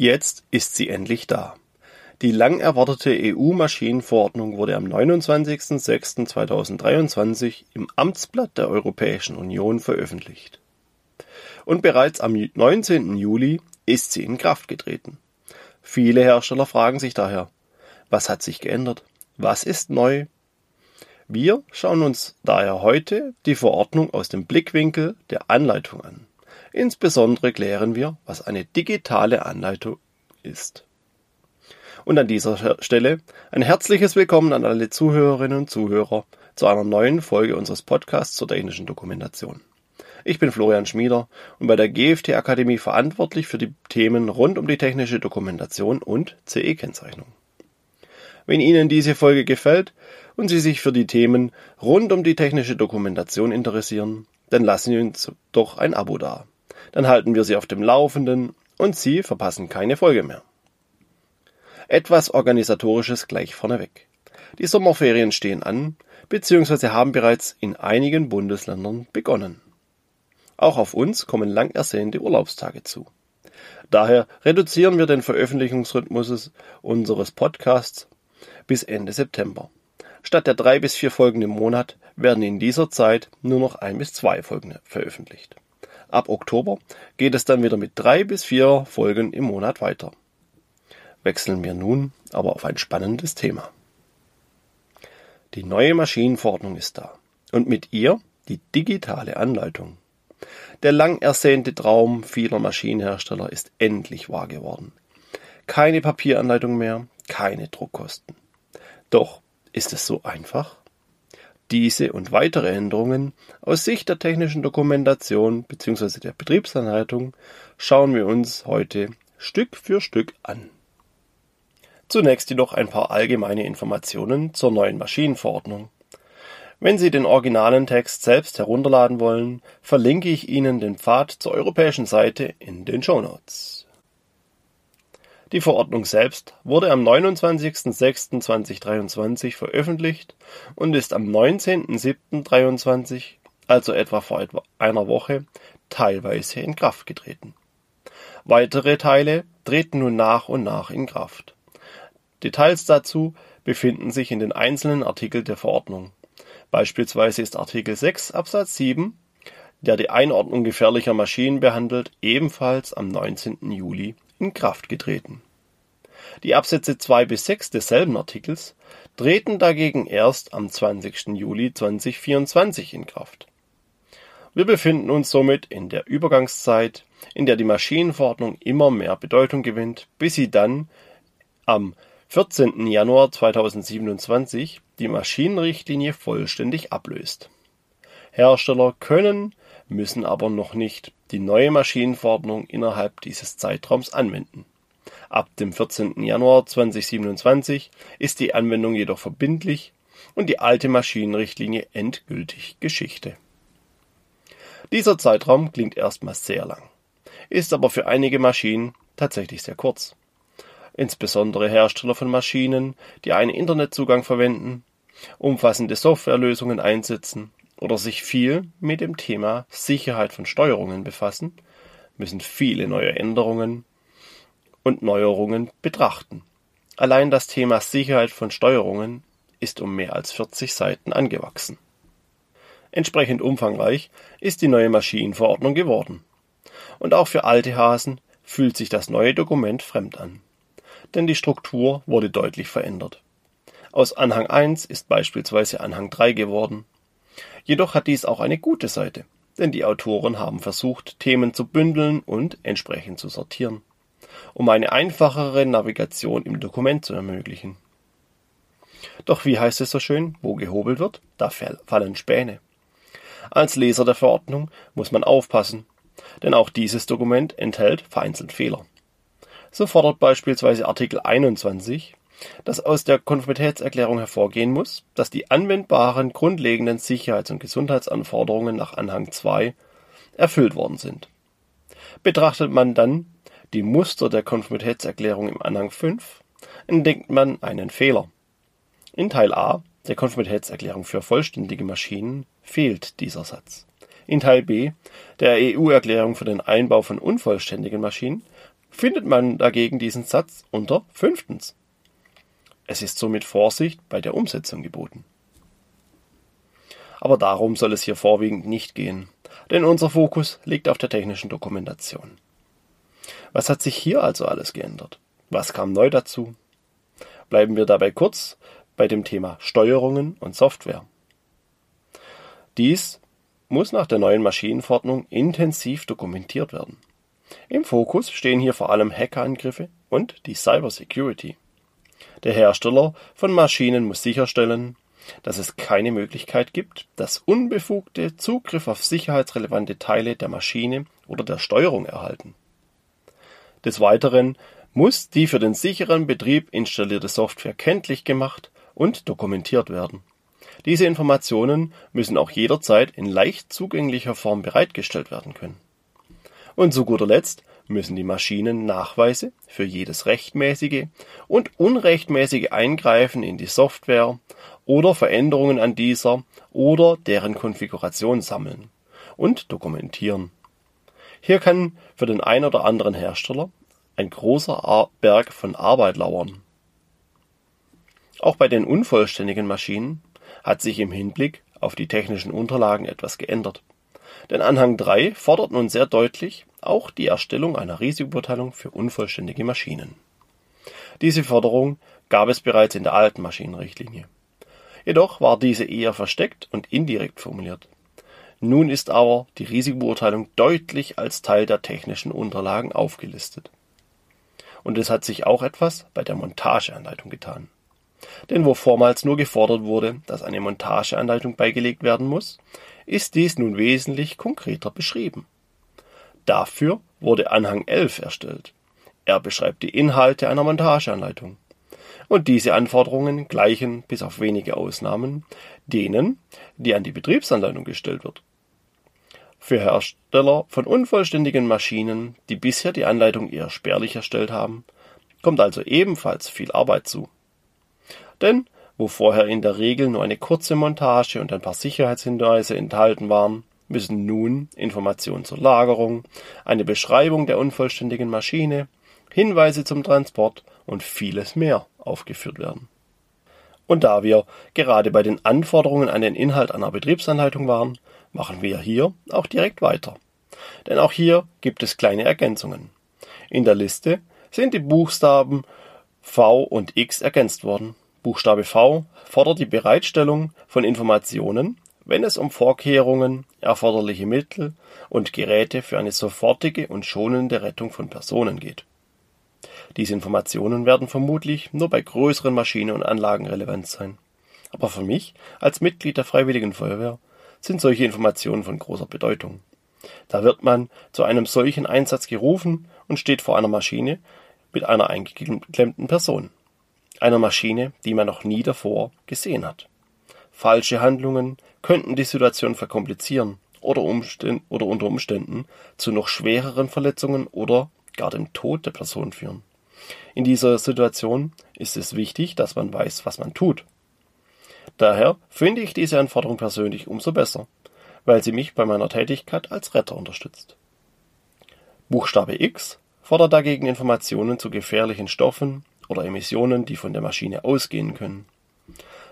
Jetzt ist sie endlich da. Die lang erwartete EU-Maschinenverordnung wurde am 29.06.2023 im Amtsblatt der Europäischen Union veröffentlicht. Und bereits am 19. Juli ist sie in Kraft getreten. Viele Hersteller fragen sich daher, was hat sich geändert? Was ist neu? Wir schauen uns daher heute die Verordnung aus dem Blickwinkel der Anleitung an. Insbesondere klären wir, was eine digitale Anleitung ist. Und an dieser Stelle ein herzliches Willkommen an alle Zuhörerinnen und Zuhörer zu einer neuen Folge unseres Podcasts zur technischen Dokumentation. Ich bin Florian Schmieder und bei der GFT Akademie verantwortlich für die Themen rund um die technische Dokumentation und CE-Kennzeichnung. Wenn Ihnen diese Folge gefällt und Sie sich für die Themen rund um die technische Dokumentation interessieren, dann lassen Sie uns doch ein Abo da. Dann halten wir Sie auf dem Laufenden und Sie verpassen keine Folge mehr. Etwas Organisatorisches gleich vorneweg. Die Sommerferien stehen an, beziehungsweise haben bereits in einigen Bundesländern begonnen. Auch auf uns kommen lang ersehnte Urlaubstage zu. Daher reduzieren wir den Veröffentlichungsrhythmus unseres Podcasts bis Ende September. Statt der drei bis vier Folgen im Monat werden in dieser Zeit nur noch ein bis zwei Folgen veröffentlicht. Ab Oktober geht es dann wieder mit drei bis vier Folgen im Monat weiter wechseln wir nun aber auf ein spannendes Thema. Die neue Maschinenverordnung ist da und mit ihr die digitale Anleitung. Der lang ersehnte Traum vieler Maschinenhersteller ist endlich wahr geworden. Keine Papieranleitung mehr, keine Druckkosten. Doch ist es so einfach? Diese und weitere Änderungen aus Sicht der technischen Dokumentation bzw. der Betriebsanleitung schauen wir uns heute Stück für Stück an. Zunächst jedoch ein paar allgemeine Informationen zur neuen Maschinenverordnung. Wenn Sie den originalen Text selbst herunterladen wollen, verlinke ich Ihnen den Pfad zur europäischen Seite in den Show Notes. Die Verordnung selbst wurde am 29.06.2023 veröffentlicht und ist am 19.07.2023, also etwa vor etwa einer Woche, teilweise in Kraft getreten. Weitere Teile treten nun nach und nach in Kraft. Details dazu befinden sich in den einzelnen Artikeln der Verordnung. Beispielsweise ist Artikel 6 Absatz 7, der die Einordnung gefährlicher Maschinen behandelt, ebenfalls am 19. Juli in Kraft getreten. Die Absätze 2 bis 6 desselben Artikels treten dagegen erst am 20. Juli 2024 in Kraft. Wir befinden uns somit in der Übergangszeit, in der die Maschinenverordnung immer mehr Bedeutung gewinnt, bis sie dann am 14. Januar 2027 die Maschinenrichtlinie vollständig ablöst. Hersteller können, müssen aber noch nicht die neue Maschinenverordnung innerhalb dieses Zeitraums anwenden. Ab dem 14. Januar 2027 ist die Anwendung jedoch verbindlich und die alte Maschinenrichtlinie endgültig Geschichte. Dieser Zeitraum klingt erstmal sehr lang, ist aber für einige Maschinen tatsächlich sehr kurz insbesondere Hersteller von Maschinen, die einen Internetzugang verwenden, umfassende Softwarelösungen einsetzen oder sich viel mit dem Thema Sicherheit von Steuerungen befassen, müssen viele neue Änderungen und Neuerungen betrachten. Allein das Thema Sicherheit von Steuerungen ist um mehr als 40 Seiten angewachsen. Entsprechend umfangreich ist die neue Maschinenverordnung geworden. Und auch für alte Hasen fühlt sich das neue Dokument fremd an denn die Struktur wurde deutlich verändert. Aus Anhang 1 ist beispielsweise Anhang 3 geworden. Jedoch hat dies auch eine gute Seite, denn die Autoren haben versucht, Themen zu bündeln und entsprechend zu sortieren, um eine einfachere Navigation im Dokument zu ermöglichen. Doch wie heißt es so schön, wo gehobelt wird, da fallen Späne. Als Leser der Verordnung muss man aufpassen, denn auch dieses Dokument enthält vereinzelt Fehler. So fordert beispielsweise Artikel 21, dass aus der Konformitätserklärung hervorgehen muss, dass die anwendbaren grundlegenden Sicherheits- und Gesundheitsanforderungen nach Anhang 2 erfüllt worden sind. Betrachtet man dann die Muster der Konformitätserklärung im Anhang 5, entdeckt man einen Fehler. In Teil A der Konformitätserklärung für vollständige Maschinen fehlt dieser Satz. In Teil B der EU-Erklärung für den Einbau von unvollständigen Maschinen findet man dagegen diesen Satz unter fünftens. Es ist somit Vorsicht bei der Umsetzung geboten. Aber darum soll es hier vorwiegend nicht gehen, denn unser Fokus liegt auf der technischen Dokumentation. Was hat sich hier also alles geändert? Was kam neu dazu? Bleiben wir dabei kurz bei dem Thema Steuerungen und Software. Dies muss nach der neuen Maschinenverordnung intensiv dokumentiert werden. Im Fokus stehen hier vor allem Hackerangriffe und die Cybersecurity. Der Hersteller von Maschinen muss sicherstellen, dass es keine Möglichkeit gibt, dass Unbefugte Zugriff auf sicherheitsrelevante Teile der Maschine oder der Steuerung erhalten. Des Weiteren muss die für den sicheren Betrieb installierte Software kenntlich gemacht und dokumentiert werden. Diese Informationen müssen auch jederzeit in leicht zugänglicher Form bereitgestellt werden können. Und zu guter Letzt müssen die Maschinen Nachweise für jedes rechtmäßige und unrechtmäßige Eingreifen in die Software oder Veränderungen an dieser oder deren Konfiguration sammeln und dokumentieren. Hier kann für den ein oder anderen Hersteller ein großer Berg von Arbeit lauern. Auch bei den unvollständigen Maschinen hat sich im Hinblick auf die technischen Unterlagen etwas geändert. Denn Anhang 3 fordert nun sehr deutlich auch die Erstellung einer Risikobeurteilung für unvollständige Maschinen. Diese Forderung gab es bereits in der alten Maschinenrichtlinie. Jedoch war diese eher versteckt und indirekt formuliert. Nun ist aber die Risikobeurteilung deutlich als Teil der technischen Unterlagen aufgelistet. Und es hat sich auch etwas bei der Montageanleitung getan. Denn wo vormals nur gefordert wurde, dass eine Montageanleitung beigelegt werden muss, ist dies nun wesentlich konkreter beschrieben. Dafür wurde Anhang 11 erstellt. Er beschreibt die Inhalte einer Montageanleitung. Und diese Anforderungen gleichen, bis auf wenige Ausnahmen, denen, die an die Betriebsanleitung gestellt wird. Für Hersteller von unvollständigen Maschinen, die bisher die Anleitung eher spärlich erstellt haben, kommt also ebenfalls viel Arbeit zu. Denn wo vorher in der Regel nur eine kurze Montage und ein paar Sicherheitshinweise enthalten waren, müssen nun Informationen zur Lagerung, eine Beschreibung der unvollständigen Maschine, Hinweise zum Transport und vieles mehr aufgeführt werden. Und da wir gerade bei den Anforderungen an den Inhalt einer Betriebsanleitung waren, machen wir hier auch direkt weiter. Denn auch hier gibt es kleine Ergänzungen. In der Liste sind die Buchstaben V und X ergänzt worden. Buchstabe V fordert die Bereitstellung von Informationen, wenn es um Vorkehrungen, erforderliche Mittel und Geräte für eine sofortige und schonende Rettung von Personen geht. Diese Informationen werden vermutlich nur bei größeren Maschinen und Anlagen relevant sein. Aber für mich als Mitglied der Freiwilligen Feuerwehr sind solche Informationen von großer Bedeutung. Da wird man zu einem solchen Einsatz gerufen und steht vor einer Maschine mit einer eingeklemmten Person einer Maschine, die man noch nie davor gesehen hat. Falsche Handlungen könnten die Situation verkomplizieren oder, oder unter Umständen zu noch schwereren Verletzungen oder gar dem Tod der Person führen. In dieser Situation ist es wichtig, dass man weiß, was man tut. Daher finde ich diese Anforderung persönlich umso besser, weil sie mich bei meiner Tätigkeit als Retter unterstützt. Buchstabe X fordert dagegen Informationen zu gefährlichen Stoffen, oder Emissionen, die von der Maschine ausgehen können.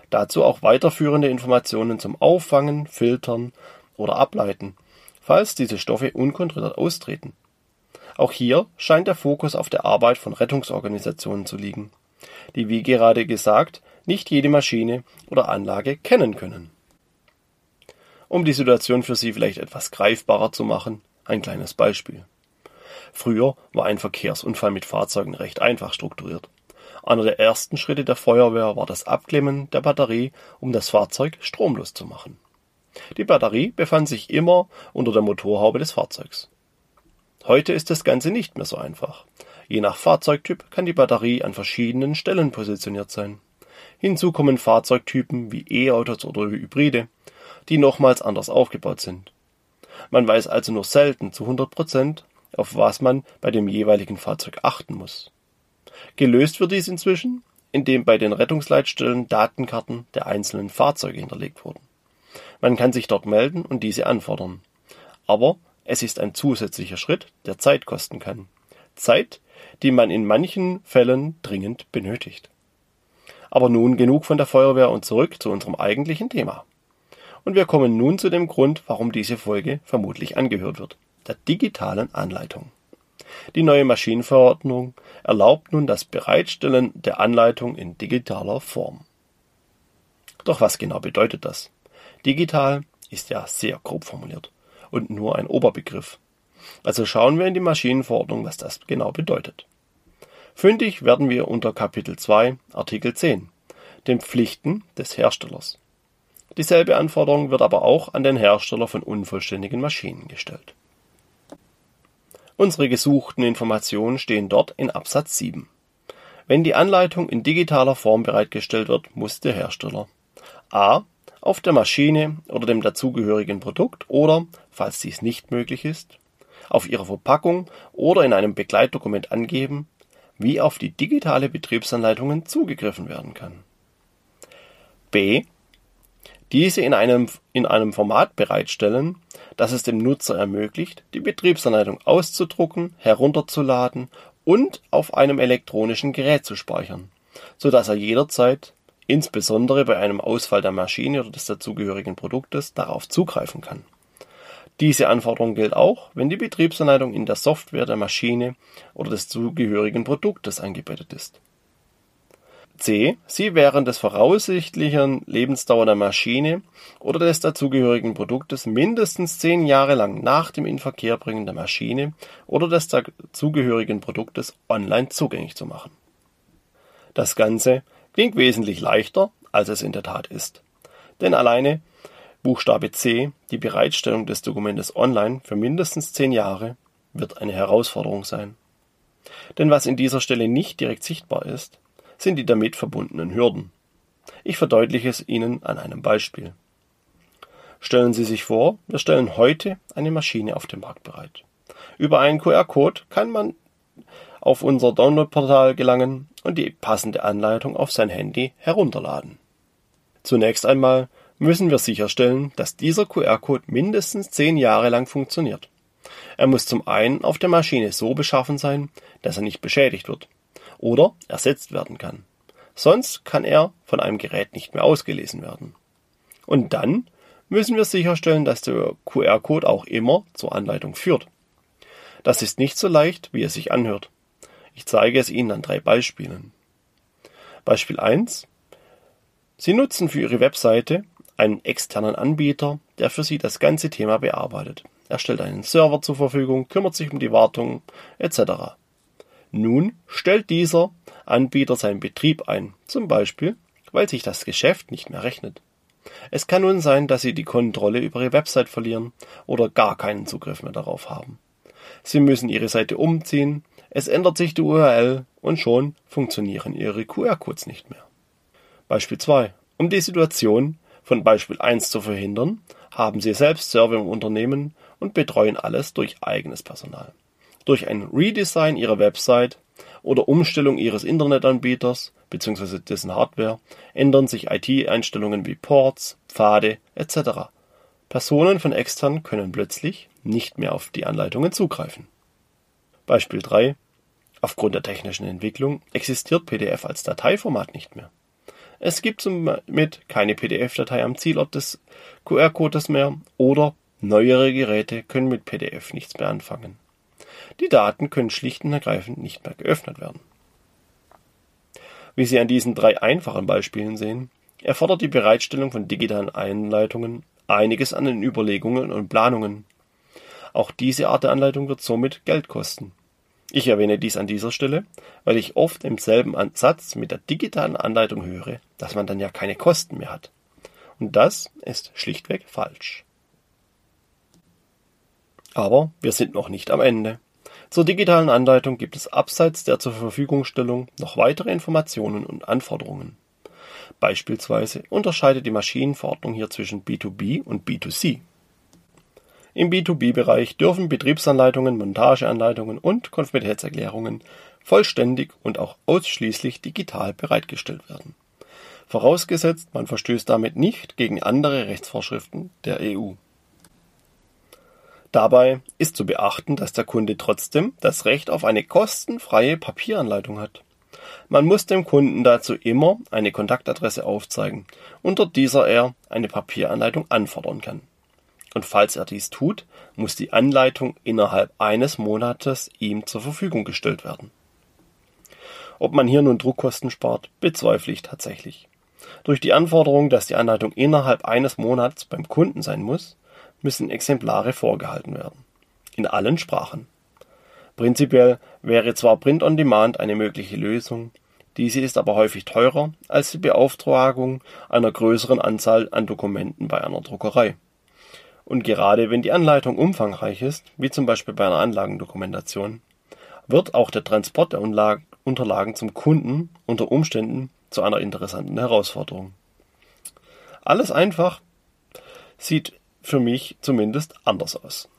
Dazu auch weiterführende Informationen zum Auffangen, Filtern oder Ableiten, falls diese Stoffe unkontrolliert austreten. Auch hier scheint der Fokus auf der Arbeit von Rettungsorganisationen zu liegen, die wie gerade gesagt nicht jede Maschine oder Anlage kennen können. Um die Situation für Sie vielleicht etwas greifbarer zu machen, ein kleines Beispiel. Früher war ein Verkehrsunfall mit Fahrzeugen recht einfach strukturiert. Einer der ersten Schritte der Feuerwehr war das Abklemmen der Batterie, um das Fahrzeug stromlos zu machen. Die Batterie befand sich immer unter der Motorhaube des Fahrzeugs. Heute ist das Ganze nicht mehr so einfach. Je nach Fahrzeugtyp kann die Batterie an verschiedenen Stellen positioniert sein. Hinzu kommen Fahrzeugtypen wie E-Autos oder Hybride, die nochmals anders aufgebaut sind. Man weiß also nur selten zu 100 Prozent, auf was man bei dem jeweiligen Fahrzeug achten muss. Gelöst wird dies inzwischen, indem bei den Rettungsleitstellen Datenkarten der einzelnen Fahrzeuge hinterlegt wurden. Man kann sich dort melden und diese anfordern. Aber es ist ein zusätzlicher Schritt, der Zeit kosten kann. Zeit, die man in manchen Fällen dringend benötigt. Aber nun genug von der Feuerwehr und zurück zu unserem eigentlichen Thema. Und wir kommen nun zu dem Grund, warum diese Folge vermutlich angehört wird, der digitalen Anleitung. Die neue Maschinenverordnung erlaubt nun das Bereitstellen der Anleitung in digitaler Form. Doch was genau bedeutet das? Digital ist ja sehr grob formuliert und nur ein Oberbegriff. Also schauen wir in die Maschinenverordnung, was das genau bedeutet. Fündig werden wir unter Kapitel 2 Artikel 10, den Pflichten des Herstellers. Dieselbe Anforderung wird aber auch an den Hersteller von unvollständigen Maschinen gestellt. Unsere gesuchten Informationen stehen dort in Absatz 7. Wenn die Anleitung in digitaler Form bereitgestellt wird, muss der Hersteller a. auf der Maschine oder dem dazugehörigen Produkt oder, falls dies nicht möglich ist, auf ihrer Verpackung oder in einem Begleitdokument angeben, wie auf die digitale Betriebsanleitungen zugegriffen werden kann. b diese in einem, in einem Format bereitstellen, das es dem Nutzer ermöglicht, die Betriebsanleitung auszudrucken, herunterzuladen und auf einem elektronischen Gerät zu speichern, so dass er jederzeit, insbesondere bei einem Ausfall der Maschine oder des dazugehörigen Produktes, darauf zugreifen kann. Diese Anforderung gilt auch, wenn die Betriebsanleitung in der Software der Maschine oder des zugehörigen Produktes eingebettet ist c. sie während des voraussichtlichen Lebensdauer der Maschine oder des dazugehörigen Produktes mindestens zehn Jahre lang nach dem Inverkehrbringen der Maschine oder des dazugehörigen Produktes online zugänglich zu machen. Das Ganze klingt wesentlich leichter, als es in der Tat ist. Denn alleine Buchstabe C, die Bereitstellung des Dokumentes online für mindestens zehn Jahre, wird eine Herausforderung sein. Denn was in dieser Stelle nicht direkt sichtbar ist, sind die damit verbundenen Hürden. Ich verdeutliche es Ihnen an einem Beispiel. Stellen Sie sich vor, wir stellen heute eine Maschine auf dem Markt bereit. Über einen QR-Code kann man auf unser Downloadportal gelangen und die passende Anleitung auf sein Handy herunterladen. Zunächst einmal müssen wir sicherstellen, dass dieser QR-Code mindestens zehn Jahre lang funktioniert. Er muss zum einen auf der Maschine so beschaffen sein, dass er nicht beschädigt wird oder ersetzt werden kann. Sonst kann er von einem Gerät nicht mehr ausgelesen werden. Und dann müssen wir sicherstellen, dass der QR-Code auch immer zur Anleitung führt. Das ist nicht so leicht, wie es sich anhört. Ich zeige es Ihnen an drei Beispielen. Beispiel 1. Sie nutzen für Ihre Webseite einen externen Anbieter, der für Sie das ganze Thema bearbeitet. Er stellt einen Server zur Verfügung, kümmert sich um die Wartung etc. Nun stellt dieser Anbieter seinen Betrieb ein, zum Beispiel, weil sich das Geschäft nicht mehr rechnet. Es kann nun sein, dass Sie die Kontrolle über Ihre Website verlieren oder gar keinen Zugriff mehr darauf haben. Sie müssen Ihre Seite umziehen, es ändert sich die URL und schon funktionieren Ihre QR-Codes nicht mehr. Beispiel 2. Um die Situation von Beispiel 1 zu verhindern, haben Sie selbst Server im Unternehmen und betreuen alles durch eigenes Personal durch ein Redesign ihrer Website oder Umstellung ihres Internetanbieters bzw. dessen Hardware ändern sich IT-Einstellungen wie Ports, Pfade etc. Personen von extern können plötzlich nicht mehr auf die Anleitungen zugreifen. Beispiel 3. Aufgrund der technischen Entwicklung existiert PDF als Dateiformat nicht mehr. Es gibt somit keine PDF-Datei am Zielort des QR-Codes mehr oder neuere Geräte können mit PDF nichts mehr anfangen. Die Daten können schlicht und ergreifend nicht mehr geöffnet werden. Wie Sie an diesen drei einfachen Beispielen sehen, erfordert die Bereitstellung von digitalen Einleitungen einiges an den Überlegungen und Planungen. Auch diese Art der Anleitung wird somit Geld kosten. Ich erwähne dies an dieser Stelle, weil ich oft im selben Ansatz mit der digitalen Anleitung höre, dass man dann ja keine Kosten mehr hat. Und das ist schlichtweg falsch. Aber wir sind noch nicht am Ende. Zur digitalen Anleitung gibt es abseits der zur Verfügungstellung noch weitere Informationen und Anforderungen. Beispielsweise unterscheidet die Maschinenverordnung hier zwischen B2B und B2C. Im B2B-Bereich dürfen Betriebsanleitungen, Montageanleitungen und Konformitätserklärungen vollständig und auch ausschließlich digital bereitgestellt werden. Vorausgesetzt, man verstößt damit nicht gegen andere Rechtsvorschriften der EU Dabei ist zu beachten, dass der Kunde trotzdem das Recht auf eine kostenfreie Papieranleitung hat. Man muss dem Kunden dazu immer eine Kontaktadresse aufzeigen, unter dieser er eine Papieranleitung anfordern kann. Und falls er dies tut, muss die Anleitung innerhalb eines Monates ihm zur Verfügung gestellt werden. Ob man hier nun Druckkosten spart, bezweifle ich tatsächlich. Durch die Anforderung, dass die Anleitung innerhalb eines Monats beim Kunden sein muss, müssen Exemplare vorgehalten werden. In allen Sprachen. Prinzipiell wäre zwar Print on Demand eine mögliche Lösung, diese ist aber häufig teurer als die Beauftragung einer größeren Anzahl an Dokumenten bei einer Druckerei. Und gerade wenn die Anleitung umfangreich ist, wie zum Beispiel bei einer Anlagendokumentation, wird auch der Transport der Unterlagen zum Kunden unter Umständen zu einer interessanten Herausforderung. Alles einfach sieht für mich zumindest anders aus.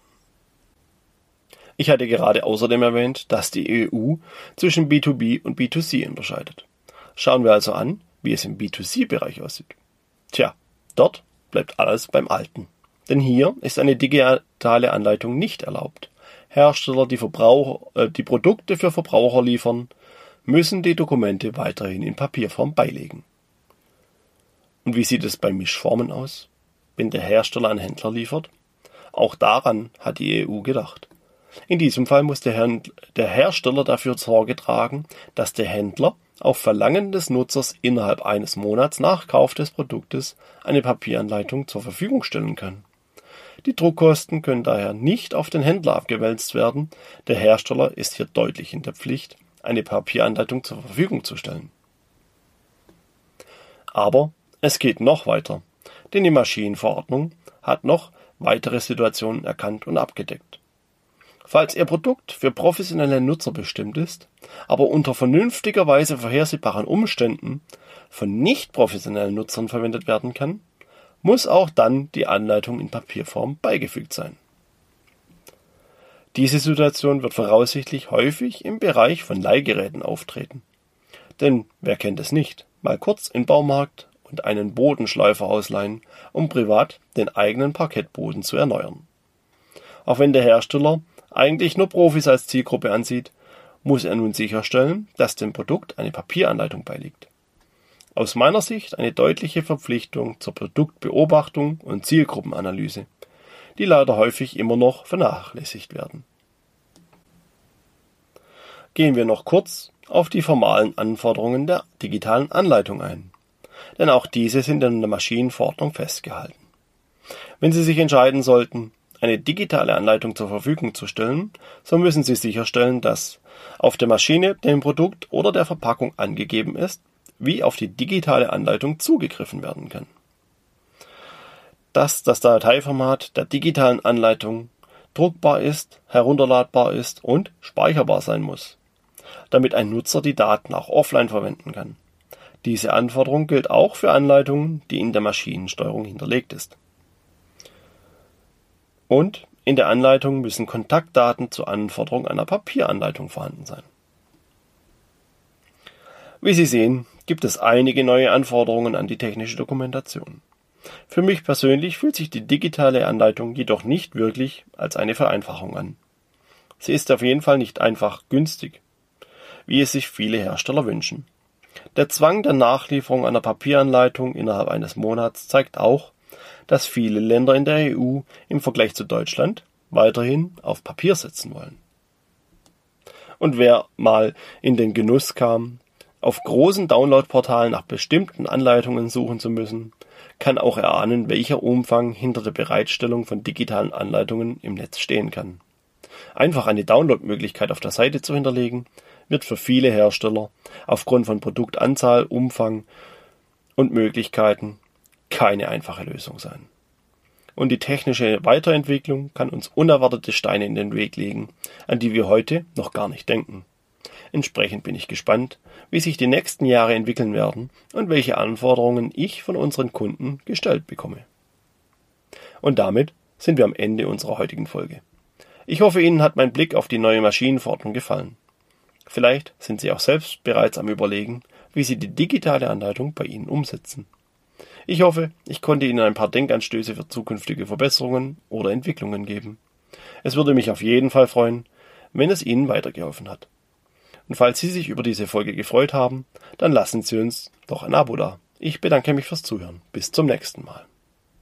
Ich hatte gerade außerdem erwähnt, dass die EU zwischen B2B und B2C unterscheidet. Schauen wir also an, wie es im B2C-Bereich aussieht. Tja, dort bleibt alles beim Alten. Denn hier ist eine digitale Anleitung nicht erlaubt. Hersteller, die, Verbraucher, äh, die Produkte für Verbraucher liefern, müssen die Dokumente weiterhin in Papierform beilegen. Und wie sieht es bei Mischformen aus, wenn der Hersteller an Händler liefert? Auch daran hat die EU gedacht. In diesem Fall muss der, der Hersteller dafür Sorge tragen, dass der Händler auf Verlangen des Nutzers innerhalb eines Monats nach Kauf des Produktes eine Papieranleitung zur Verfügung stellen kann. Die Druckkosten können daher nicht auf den Händler abgewälzt werden, der Hersteller ist hier deutlich in der Pflicht, eine Papieranleitung zur Verfügung zu stellen. Aber es geht noch weiter, denn die Maschinenverordnung hat noch weitere Situationen erkannt und abgedeckt. Falls Ihr Produkt für professionelle Nutzer bestimmt ist, aber unter vernünftigerweise vorhersehbaren Umständen von nicht professionellen Nutzern verwendet werden kann, muss auch dann die Anleitung in Papierform beigefügt sein. Diese Situation wird voraussichtlich häufig im Bereich von Leihgeräten auftreten. Denn wer kennt es nicht, mal kurz in Baumarkt und einen Bodenschleifer ausleihen, um privat den eigenen Parkettboden zu erneuern. Auch wenn der Hersteller eigentlich nur Profis als Zielgruppe ansieht, muss er nun sicherstellen, dass dem Produkt eine Papieranleitung beiliegt. Aus meiner Sicht eine deutliche Verpflichtung zur Produktbeobachtung und Zielgruppenanalyse, die leider häufig immer noch vernachlässigt werden. Gehen wir noch kurz auf die formalen Anforderungen der digitalen Anleitung ein, denn auch diese sind in der Maschinenverordnung festgehalten. Wenn Sie sich entscheiden sollten, eine digitale Anleitung zur Verfügung zu stellen, so müssen Sie sicherstellen, dass auf der Maschine, dem Produkt oder der Verpackung angegeben ist, wie auf die digitale Anleitung zugegriffen werden kann. Dass das Dateiformat der digitalen Anleitung druckbar ist, herunterladbar ist und speicherbar sein muss, damit ein Nutzer die Daten auch offline verwenden kann. Diese Anforderung gilt auch für Anleitungen, die in der Maschinensteuerung hinterlegt ist. Und in der Anleitung müssen Kontaktdaten zur Anforderung einer Papieranleitung vorhanden sein. Wie Sie sehen, gibt es einige neue Anforderungen an die technische Dokumentation. Für mich persönlich fühlt sich die digitale Anleitung jedoch nicht wirklich als eine Vereinfachung an. Sie ist auf jeden Fall nicht einfach günstig, wie es sich viele Hersteller wünschen. Der Zwang der Nachlieferung einer Papieranleitung innerhalb eines Monats zeigt auch, dass viele Länder in der EU im Vergleich zu Deutschland weiterhin auf Papier setzen wollen. Und wer mal in den Genuss kam, auf großen Download-Portalen nach bestimmten Anleitungen suchen zu müssen, kann auch erahnen, welcher Umfang hinter der Bereitstellung von digitalen Anleitungen im Netz stehen kann. Einfach eine Download-Möglichkeit auf der Seite zu hinterlegen, wird für viele Hersteller aufgrund von Produktanzahl, Umfang und Möglichkeiten keine einfache Lösung sein. Und die technische Weiterentwicklung kann uns unerwartete Steine in den Weg legen, an die wir heute noch gar nicht denken. Entsprechend bin ich gespannt, wie sich die nächsten Jahre entwickeln werden und welche Anforderungen ich von unseren Kunden gestellt bekomme. Und damit sind wir am Ende unserer heutigen Folge. Ich hoffe, Ihnen hat mein Blick auf die neue Maschinenverordnung gefallen. Vielleicht sind Sie auch selbst bereits am Überlegen, wie Sie die digitale Anleitung bei Ihnen umsetzen. Ich hoffe, ich konnte Ihnen ein paar Denkanstöße für zukünftige Verbesserungen oder Entwicklungen geben. Es würde mich auf jeden Fall freuen, wenn es Ihnen weitergeholfen hat. Und falls Sie sich über diese Folge gefreut haben, dann lassen Sie uns doch ein Abo da. Ich bedanke mich fürs Zuhören. Bis zum nächsten Mal.